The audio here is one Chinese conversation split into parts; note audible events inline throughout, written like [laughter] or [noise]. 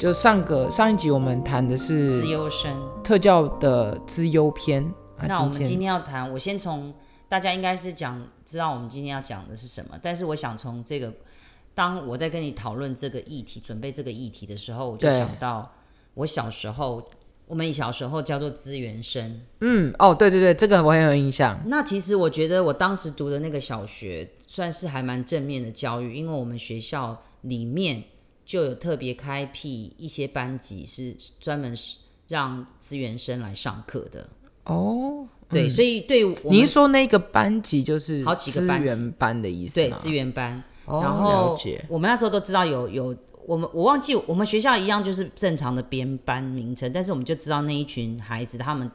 就上个上一集我们谈的是资优生特教的资优篇。啊、那我们今天要谈，我先从大家应该是讲知道我们今天要讲的是什么，但是我想从这个，当我在跟你讨论这个议题，准备这个议题的时候，我就想到我小时候，我们小时候叫做资源生。嗯，哦，对对对，这个我很有印象。那其实我觉得我当时读的那个小学算是还蛮正面的教育，因为我们学校里面。就有特别开辟一些班级，是专门让资源生来上课的哦。对，嗯、所以对我您说那个班级就是好几个班级，资源班的意思，对，资源班。哦、然后我们那时候都知道有有我们我忘记我们学校一样就是正常的编班名称，但是我们就知道那一群孩子他们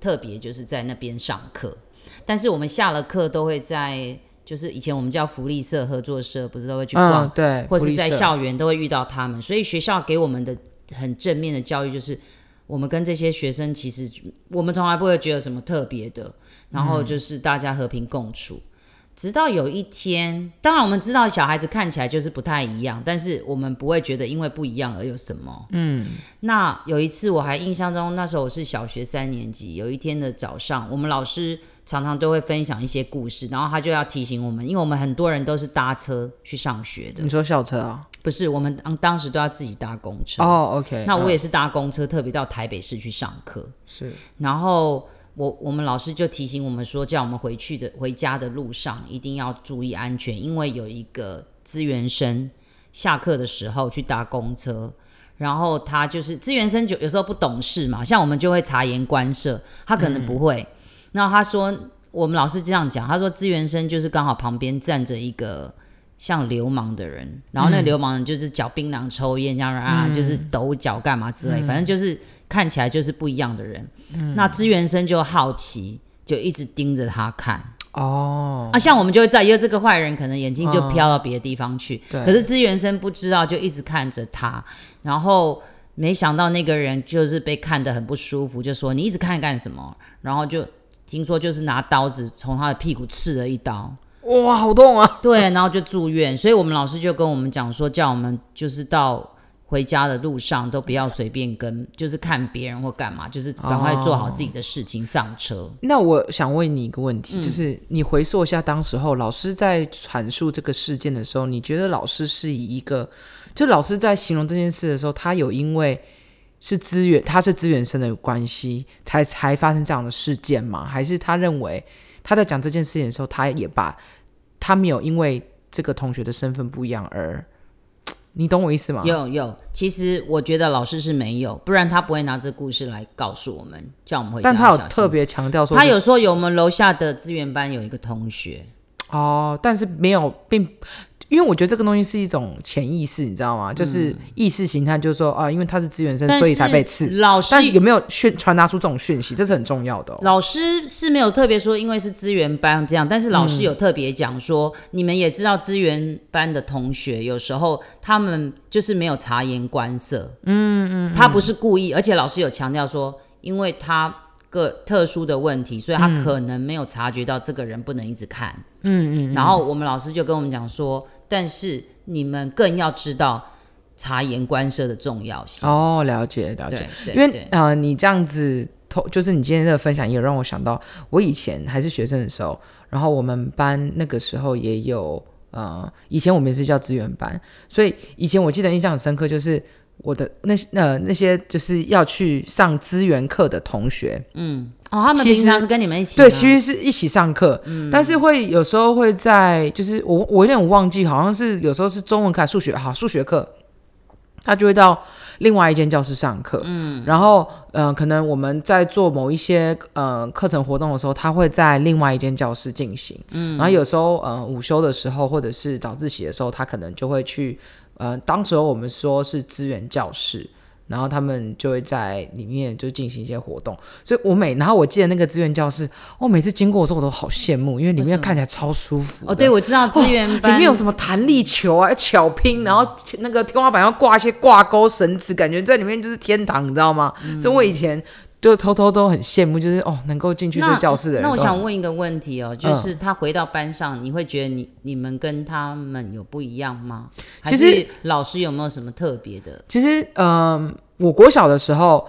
特别就是在那边上课，但是我们下了课都会在。就是以前我们叫福利社合作社，不是都会去逛，嗯、对，或是在校园都会遇到他们，所以学校给我们的很正面的教育就是，我们跟这些学生其实我们从来不会觉得什么特别的，然后就是大家和平共处。嗯、直到有一天，当然我们知道小孩子看起来就是不太一样，但是我们不会觉得因为不一样而有什么。嗯，那有一次我还印象中，那时候我是小学三年级，有一天的早上，我们老师。常常都会分享一些故事，然后他就要提醒我们，因为我们很多人都是搭车去上学的。你说校车啊？不是，我们当当时都要自己搭公车。哦、oh，OK。那我也是搭公车，特别到台北市去上课。是。然后我我们老师就提醒我们说，叫我们回去的回家的路上一定要注意安全，因为有一个资源生下课的时候去搭公车，然后他就是资源生就有时候不懂事嘛，像我们就会察言观色，他可能不会。嗯那他说，我们老师这样讲，他说资源生就是刚好旁边站着一个像流氓的人，然后那个流氓人就是嚼槟榔、抽烟这样啊，嗯、就是抖脚干嘛之类，嗯、反正就是看起来就是不一样的人。嗯、那资源生就好奇，就一直盯着他看。哦，啊，像我们就会在，因为这个坏人可能眼睛就飘到别的地方去，哦、可是资源生不知道，就一直看着他，然后没想到那个人就是被看得很不舒服，就说你一直看干什么？然后就。听说就是拿刀子从他的屁股刺了一刀，哇，好痛啊！对，然后就住院。所以我们老师就跟我们讲说，叫我们就是到回家的路上都不要随便跟，就是看别人或干嘛，就是赶快做好自己的事情上车。哦。那我想问你一个问题，嗯、就是你回溯一下当时候老师在阐述这个事件的时候，你觉得老师是以一个，就老师在形容这件事的时候，他有因为。是资源，他是资源生的关系，才才发生这样的事件吗？还是他认为他在讲这件事情的时候，他也把他没有因为这个同学的身份不一样而，你懂我意思吗？有有，其实我觉得老师是没有，不然他不会拿这故事来告诉我们，叫我们回家。但他有特别强调说，他有说有我们楼下的资源班有一个同学哦，但是没有并。因为我觉得这个东西是一种潜意识，你知道吗？嗯、就是意识形态，就是说啊，因为他是资源生，所以才被刺。老师但有没有讯传达出这种讯息？这是很重要的、哦。老师是没有特别说，因为是资源班这样，但是老师有特别讲说，嗯、你们也知道资源班的同学有时候他们就是没有察言观色。嗯嗯，嗯他不是故意，而且老师有强调说，因为他个特殊的问题，所以他可能没有察觉到这个人不能一直看。嗯嗯，然后我们老师就跟我们讲说。但是你们更要知道察言观色的重要性哦，了解了解，因为呃，你这样子，就是你今天的分享也有让我想到，我以前还是学生的时候，然后我们班那个时候也有呃，以前我们也是叫资源班，所以以前我记得印象很深刻，就是。我的那些呃那些就是要去上资源课的同学，嗯，哦，他们平常是跟你们一起，对，其实是一起上课，嗯，但是会有时候会在，就是我我有点忘记，好像是有时候是中文课、数学，好，数学课，他就会到另外一间教室上课，嗯，然后呃，可能我们在做某一些呃课程活动的时候，他会在另外一间教室进行，嗯，然后有时候呃午休的时候或者是早自习的时候，他可能就会去。呃，当时候我们说是资源教室，然后他们就会在里面就进行一些活动，所以我每然后我记得那个资源教室，我每次经过的时候我都好羡慕，因为里面看起来超舒服。哦，对，我知道资源班、哦、里面有什么弹力球啊、巧拼，然后那个天花板要挂一些挂钩绳子，感觉在里面就是天堂，你知道吗？嗯、所以我以前。就偷偷都很羡慕，就是哦，能够进去这教室的人。那我想问一个问题哦，就是他回到班上，嗯、你会觉得你你们跟他们有不一样吗？其实老师有没有什么特别的？其实，嗯、呃，我国小的时候。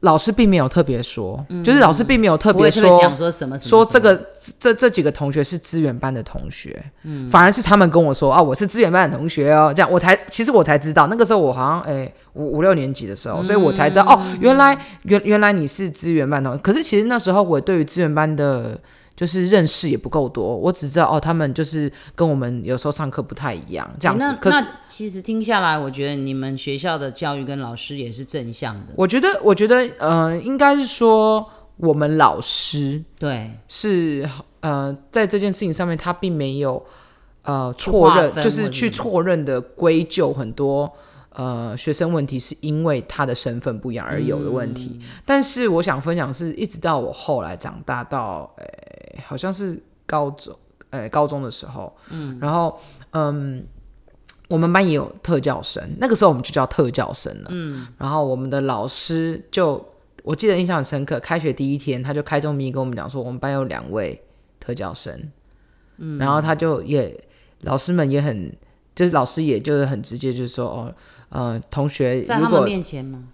老师并没有特别说，嗯、就是老师并没有特别说讲说什么说这个这这几个同学是资源班的同学，嗯，反而是他们跟我说啊，我是资源班的同学哦，这样我才其实我才知道，那个时候我好像哎五五六年级的时候，所以我才知道、嗯、哦，原来原原来你是资源班的，可是其实那时候我对于资源班的。就是认识也不够多，我只知道哦，他们就是跟我们有时候上课不太一样，这样子。欸、那那其实听下来，我觉得你们学校的教育跟老师也是正向的。我觉得，我觉得，呃，应该是说我们老师对是呃，在这件事情上面，他并没有呃错认，就是去错认的归咎很多。呃，学生问题是因为他的身份不一样而有的问题，嗯、但是我想分享是一直到我后来长大到，诶、欸，好像是高中，诶、欸，高中的时候，嗯，然后，嗯，我们班也有特教生，那个时候我们就叫特教生了，嗯，然后我们的老师就，我记得印象很深刻，开学第一天他就开宗明义跟我们讲说，我们班有两位特教生，嗯，然后他就也，老师们也很，就是老师也就是很直接，就是说，哦。呃，同学，在他们面前吗？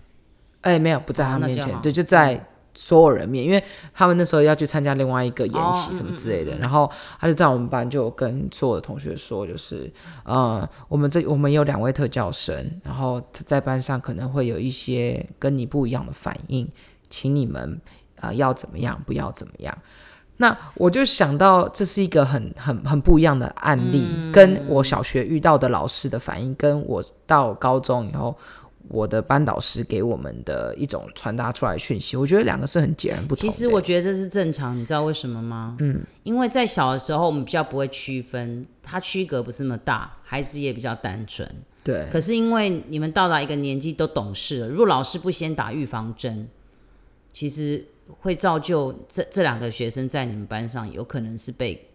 哎、欸，没有，不在他们面前，对，就在所有人面，因为他们那时候要去参加另外一个演习什么之类的，哦嗯嗯嗯、然后他就在我们班就跟所有的同学说，就是呃，我们这我们有两位特教生，然后在班上可能会有一些跟你不一样的反应，请你们啊、呃、要怎么样，不要怎么样。那我就想到，这是一个很很很不一样的案例，嗯、跟我小学遇到的老师的反应，跟我到高中以后我的班导师给我们的一种传达出来的讯息，我觉得两个是很截然不同的。其实我觉得这是正常，你知道为什么吗？嗯，因为在小的时候我们比较不会区分，它区隔不是那么大，孩子也比较单纯。对。可是因为你们到达一个年纪都懂事了，如果老师不先打预防针，其实。会造就这这两个学生在你们班上有可能是被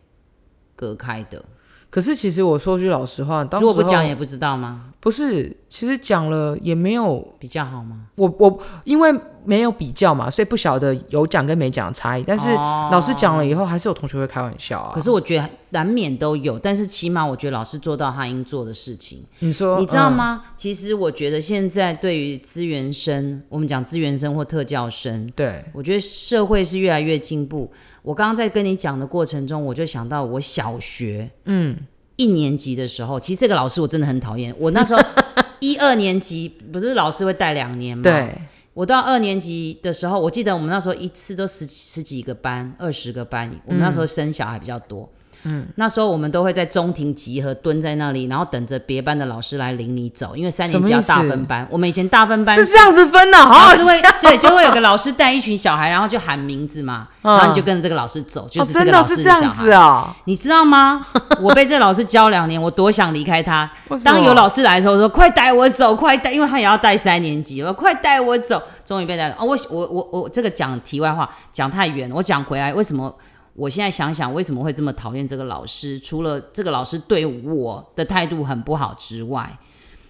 隔开的。可是其实我说句老实话，如果不讲也不知道吗？不是，其实讲了也没有比较好吗？我我因为。没有比较嘛，所以不晓得有讲跟没讲的差异。但是老师讲了以后，还是有同学会开玩笑啊。可是我觉得难免都有，但是起码我觉得老师做到他应做的事情。你说，你知道吗？嗯、其实我觉得现在对于资源生，我们讲资源生或特教生，对，我觉得社会是越来越进步。我刚刚在跟你讲的过程中，我就想到我小学嗯一年级的时候，其实这个老师我真的很讨厌。我那时候 [laughs] 一二年级不是老师会带两年吗？对。我到二年级的时候，我记得我们那时候一次都十十几个班，二十个班。我们那时候生小孩比较多。嗯，那时候我们都会在中庭集合，蹲在那里，然后等着别班的老师来领你走，因为三年级要大分班。我们以前大分班是这样子分的，好好笑。对，就会有个老师带一群小孩，然后就喊名字嘛，然后你就跟着这个老师走，就是这个老师这样子啊？你知道吗？我被这个老师教两年，我多想离开他。[laughs] 当有老师来的时候，我说快带我走，快带，因为他也要带三年级，我说快带我走。终于被带哦，我我我我这个讲题外话讲太远了，我讲回来为什么？我现在想想，为什么会这么讨厌这个老师？除了这个老师对我的态度很不好之外，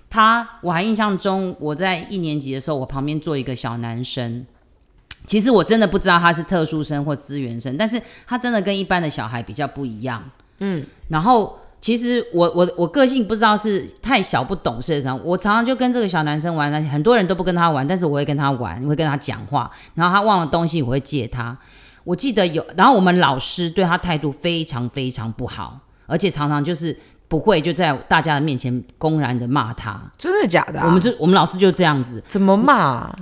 他我还印象中，我在一年级的时候，我旁边坐一个小男生。其实我真的不知道他是特殊生或资源生，但是他真的跟一般的小孩比较不一样。嗯，然后其实我我我个性不知道是太小不懂事的时候，我常常就跟这个小男生玩，很多人都不跟他玩，但是我会跟他玩，我会跟他讲话，然后他忘了东西，我会借他。我记得有，然后我们老师对他态度非常非常不好，而且常常就是不会就在大家的面前公然的骂他。真的假的啊？我们就我们老师就这样子。怎么骂？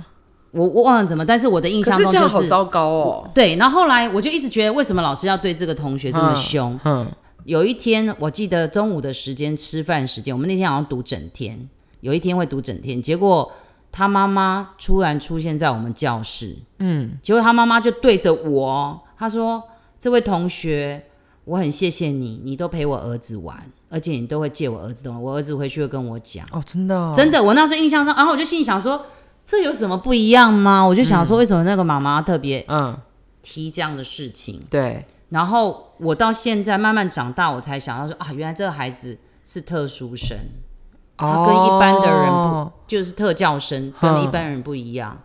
我我忘了怎么，但是我的印象中就是好糟糕哦。对，然后后来我就一直觉得，为什么老师要对这个同学这么凶？嗯。有一天我记得中午的时间吃饭时间，我们那天好像读整天，有一天会读整天，结果。他妈妈突然出现在我们教室，嗯，结果他妈妈就对着我，他说：“这位同学，我很谢谢你，你都陪我儿子玩，而且你都会借我儿子东西，我儿子回去会跟我讲。”哦，真的哦，真的，我那时候印象上，然后我就心里想说，这有什么不一样吗？我就想说，为什么那个妈妈特别嗯提这样的事情？对，然后我到现在慢慢长大，我才想到说啊，原来这个孩子是特殊生。他跟一般的人不，哦、就是特教生，跟一般人不一样。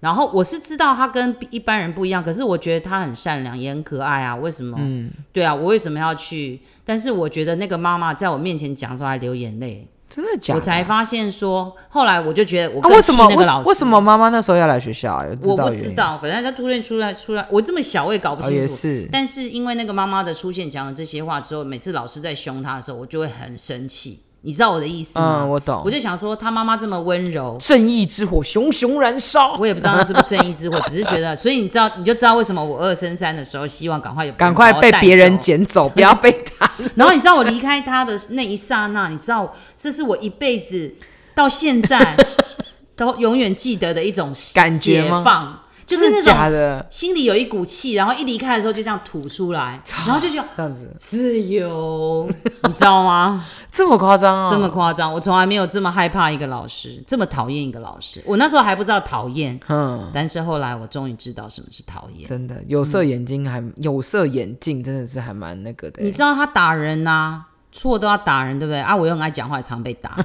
然后我是知道他跟一般人不一样，可是我觉得他很善良，也很可爱啊。为什么？嗯，对啊，我为什么要去？但是我觉得那个妈妈在我面前讲的时候还流眼泪。真的假的？我才发现说，后来我就觉得我更气那个老师。啊、为什么？为什么妈妈那时候要来学校啊？我不知道，反正他突然出来出来，我这么小我也搞不清楚。哦、是。但是因为那个妈妈的出现讲了这些话之后，每次老师在凶他的时候，我就会很生气。你知道我的意思吗？嗯，我懂。我就想说，他妈妈这么温柔，正义之火熊熊燃烧。我也不知道那是不是正义之火，只是觉得，[laughs] 所以你知道，你就知道为什么我二升三的时候，希望赶快有赶快被别人捡走，不要被他。[laughs] 然后你知道我离开他的那一刹那，你知道这是我一辈子到现在 [laughs] 都永远记得的一种感觉吗？就是那种心里有一股气，然后一离开的时候就这样吐出来，然后就这样子自由，你知道吗？这么夸张啊！这么夸张，我从来没有这么害怕一个老师，这么讨厌一个老师。我那时候还不知道讨厌，嗯，但是后来我终于知道什么是讨厌。真的，有色眼镜还、嗯、有色眼镜真的是还蛮那个的。你知道他打人呐、啊，错都要打人，对不对啊？我又很爱讲话，也常被打。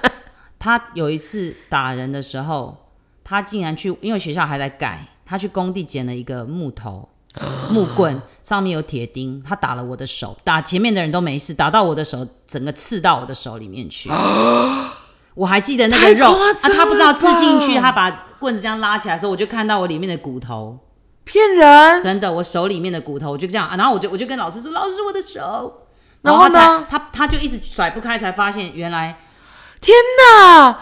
[laughs] 他有一次打人的时候。他竟然去，因为学校还在盖，他去工地捡了一个木头、木棍，上面有铁钉。他打了我的手，打前面的人都没事，打到我的手，整个刺到我的手里面去。[gasps] 我还记得那个肉啊，他不知道刺进去，他把棍子这样拉起来的时候，我就看到我里面的骨头。骗人！真的，我手里面的骨头，我就这样，啊、然后我就我就跟老师说：“老师，我的手。”然后呢，他他就一直甩不开，才发现原来，天哪！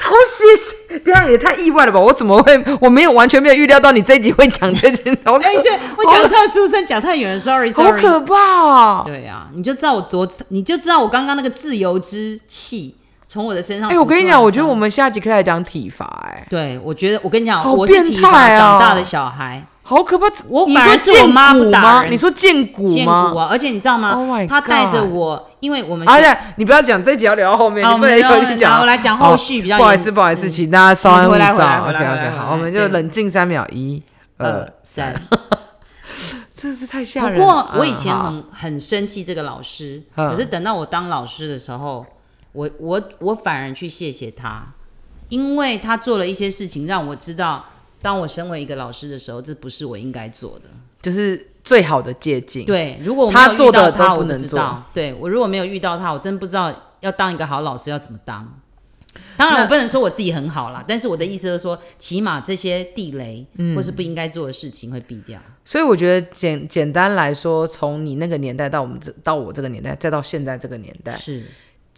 超谢谢，这样也太意外了吧？我怎么会？我没有完全没有预料到你这一集会讲这件。我哎，对，我讲特殊生，讲太远了，sorry sorry，好可怕啊！对啊，你就知道我多，你就知道我刚刚那个自由之气从我的身上。哎、欸，我跟你讲，我觉得我们下集可以来讲体罚。哎，对，我觉得我跟你讲，好我是体罚长大的小孩。好可怕！我你说是我妈不打人，你说见骨吗？见骨啊！而且你知道吗？Oh、他带着我，因为我们而且、啊、你不要讲这集要聊到后面，哦、你不能一口气讲。我来讲后续比较。不好意思，不好意思，请大家稍安勿躁。OK OK，好，我们就冷静三秒，一、二、三。[laughs] 真的是太吓人。不过我以前很很生气这个老师，可是等到我当老师的时候，我我我反而去谢谢他，因为他做了一些事情让我知道。当我身为一个老师的时候，这不是我应该做的，就是最好的借鉴。对，如果我没有遇到他，我不能做。对，我如果没有遇到他，我真不知道要当一个好老师要怎么当。当然，我不能说我自己很好啦，但是我的意思是说，起码这些地雷或是不应该做的事情会避掉。嗯，所以我觉得简简单来说，从你那个年代到我们这到我这个年代，再到现在这个年代是。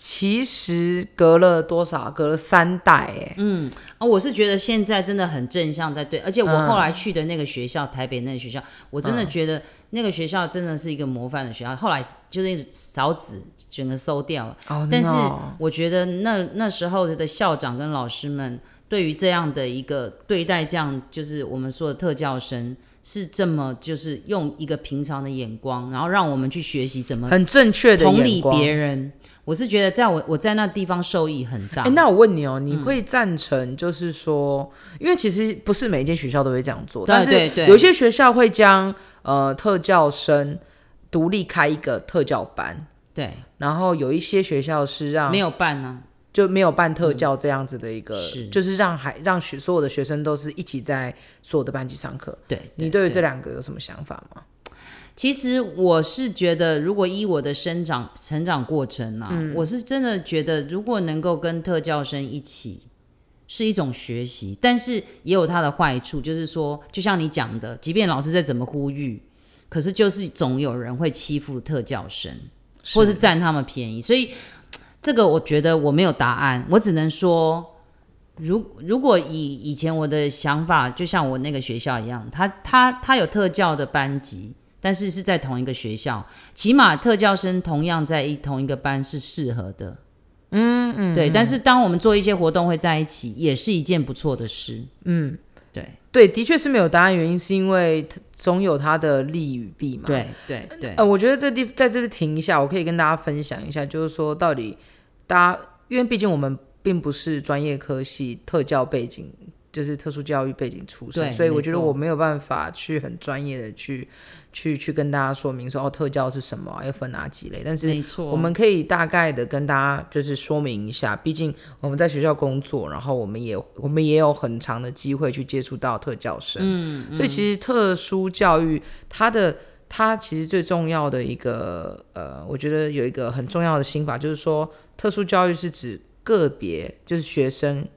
其实隔了多少？隔了三代哎。嗯啊，我是觉得现在真的很正向在对，而且我后来去的那个学校，嗯、台北那个学校，我真的觉得那个学校真的是一个模范的学校。后来就是少子整个收掉了，哦、但是我觉得那那时候的校长跟老师们对于这样的一个对待，这样就是我们说的特教生，是这么就是用一个平常的眼光，然后让我们去学习怎么很正确的同理别人。我是觉得，在我我在那地方受益很大。哎，那我问你哦，你会赞成就是说，嗯、因为其实不是每一间学校都会这样做，但是有些学校会将呃特教生独立开一个特教班，对，然后有一些学校是让没有办呢、啊，就没有办特教这样子的一个，嗯、是。就是让孩让学所有的学生都是一起在所有的班级上课。对你对于这两个有什么想法吗？其实我是觉得，如果依我的生长成长过程啊，嗯、我是真的觉得，如果能够跟特教生一起，是一种学习，但是也有它的坏处，就是说，就像你讲的，即便老师再怎么呼吁，可是就是总有人会欺负特教生，是。或是占他们便宜，所以这个我觉得我没有答案，我只能说，如如果以以前我的想法，就像我那个学校一样，他他他有特教的班级。但是是在同一个学校，起码特教生同样在一同一个班是适合的，嗯嗯，对。但是当我们做一些活动会在一起，也是一件不错的事，嗯，对对，的确是没有答案，原因是因为总有它的利与弊嘛，对对对。呃，我觉得这地在这边停一下，我可以跟大家分享一下，就是说到底大家，因为毕竟我们并不是专业科系特教背景。就是特殊教育背景出身，所以我觉得我没有办法去很专业的去去去跟大家说明说哦，特教是什么，要分哪几类。但是我们可以大概的跟大家就是说明一下，毕竟我们在学校工作，然后我们也我们也有很长的机会去接触到特教生。嗯，嗯，所以其实特殊教育它的它其实最重要的一个呃，我觉得有一个很重要的心法，就是说特殊教育是指个别就是学生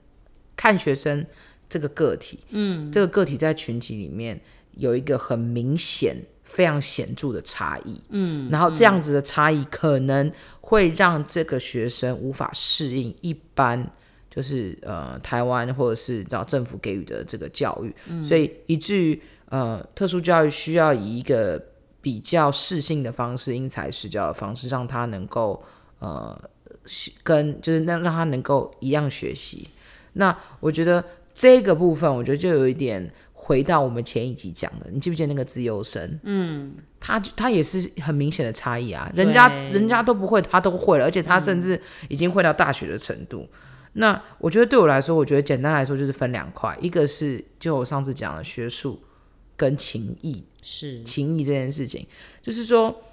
看学生这个个体，嗯，这个个体在群体里面有一个很明显。非常显著的差异，嗯，然后这样子的差异可能会让这个学生无法适应一般，就是呃台湾或者是找政府给予的这个教育，嗯，所以以至于呃特殊教育需要以一个比较适性的方式，因材施教的方式，让他能够呃跟就是让让他能够一样学习。那我觉得这个部分，我觉得就有一点。回到我们前一集讲的，你记不记得那个自由生？嗯，他他也是很明显的差异啊，人家人家都不会，他都会了，而且他甚至已经会到大学的程度。嗯、那我觉得对我来说，我觉得简单来说就是分两块，一个是就我上次讲的学术跟情谊，是情谊这件事情，就是说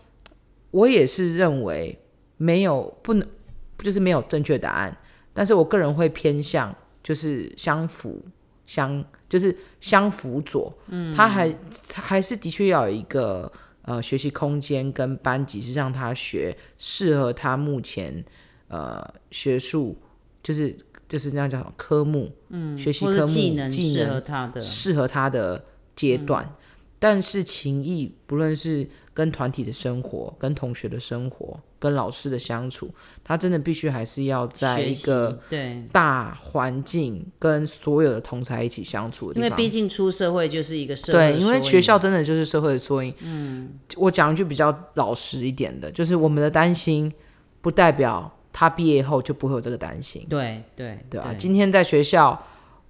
我也是认为没有不能就是没有正确答案，但是我个人会偏向就是相辅相。就是相辅佐，嗯，他还他还是的确要有一个呃学习空间跟班级，是让他学适合他目前呃学术，就是就是那样叫科目，嗯，学习科目技能适合他的适合他的阶段。嗯但是情谊，不论是跟团体的生活、跟同学的生活、跟老师的相处，他真的必须还是要在一个对大环境跟所有的同才一起相处的地方。因为毕竟出社会就是一个社会，对，因为学校真的就是社会的缩影。嗯，我讲一句比较老实一点的，就是我们的担心，不代表他毕业后就不会有这个担心。对对对啊！今天在学校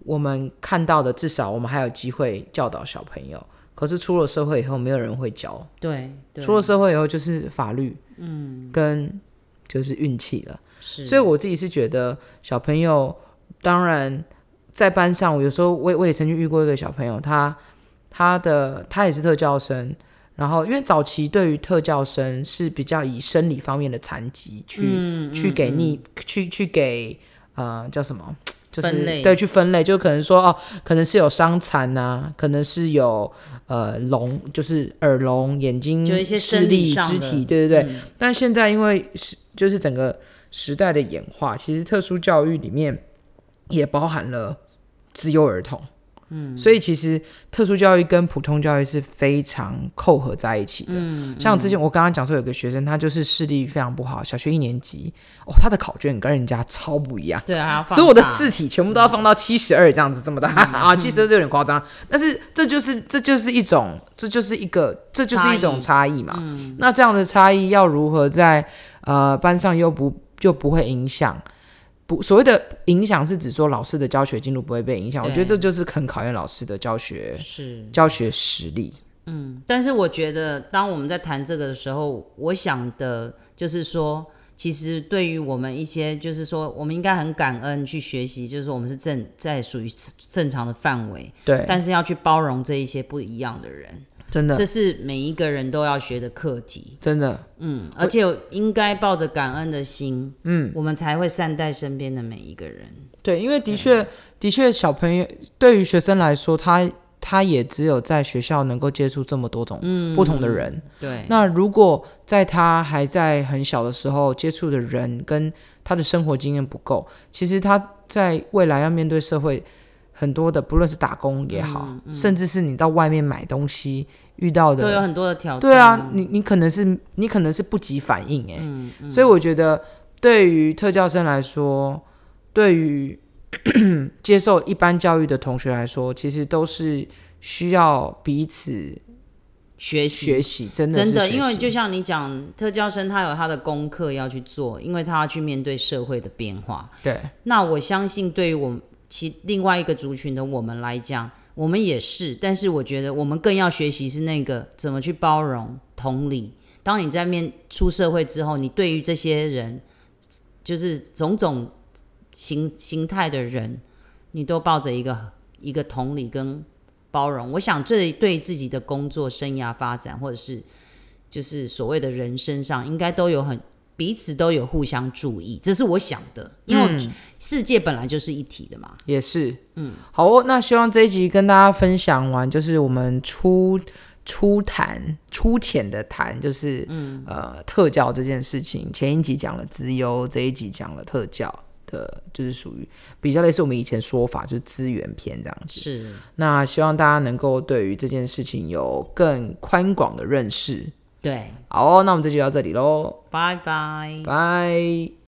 我们看到的，至少我们还有机会教导小朋友。可是出了社会以后，没有人会教。对，对，出了社会以后就是法律，嗯，跟就是运气了。是，所以我自己是觉得小朋友，当然在班上，我有时候我我也曾经遇过一个小朋友，他他的他也是特教生，然后因为早期对于特教生是比较以生理方面的残疾去、嗯、去给你、嗯、去去给呃叫什么？就是分类对，去分类，就可能说哦，可能是有伤残啊，可能是有呃聋，就是耳聋、眼睛就一些视力、肢体，对对对。嗯、但现在因为是就是整个时代的演化，其实特殊教育里面也包含了自幼儿童。嗯，所以其实特殊教育跟普通教育是非常扣合在一起的。嗯，像之前我刚刚讲说有个学生，他就是视力非常不好，小学一年级哦，他的考卷跟人家超不一样。对啊，所有的字体全部都要放到七十二这样子这么大、嗯、啊，七十二就有点夸张。嗯、但是这就是这就是一种这就是一个这就是一种差异嘛。嗯，那这样的差异要如何在呃班上又不就不会影响？所谓的影响是指说老师的教学进度不会被影响，我觉得这就是很考验老师的教学是教学实力。嗯，但是我觉得当我们在谈这个的时候，我想的就是说，其实对于我们一些，就是说，我们应该很感恩去学习，就是说我们是正在属于正常的范围，对，但是要去包容这一些不一样的人。真的，这是每一个人都要学的课题。真的，嗯，而且应该抱着感恩的心，嗯，我们才会善待身边的每一个人。对，因为的确，的确，小朋友对于学生来说，他他也只有在学校能够接触这么多种不同的人。嗯，对，那如果在他还在很小的时候接触的人跟他的生活经验不够，其实他在未来要面对社会。很多的，不论是打工也好，嗯嗯、甚至是你到外面买东西遇到的，都有很多的挑战。对啊，你你可能是你可能是不及反应哎、嗯，嗯，所以我觉得对于特教生来说，对于 [clears throat] 接受一般教育的同学来说，其实都是需要彼此学习学习，真的真的，因为就像你讲，特教生他有他的功课要去做，因为他要去面对社会的变化。对，那我相信对于我们。其另外一个族群的我们来讲，我们也是，但是我觉得我们更要学习是那个怎么去包容、同理。当你在面出社会之后，你对于这些人，就是种种形形态的人，你都抱着一个一个同理跟包容。我想这对自己的工作生涯发展，或者是就是所谓的人生上，应该都有很彼此都有互相注意。这是我想的，因为世界本来就是一体的嘛。也是，嗯，好哦。那希望这一集跟大家分享完，就是我们初初谈初浅的谈，就是嗯呃特教这件事情。前一集讲了资优，这一集讲了特教。的就是属于比较类似我们以前说法，就是资源篇这样子。是，那希望大家能够对于这件事情有更宽广的认识。对，好哦，那我们这集就到这里喽，拜拜，拜。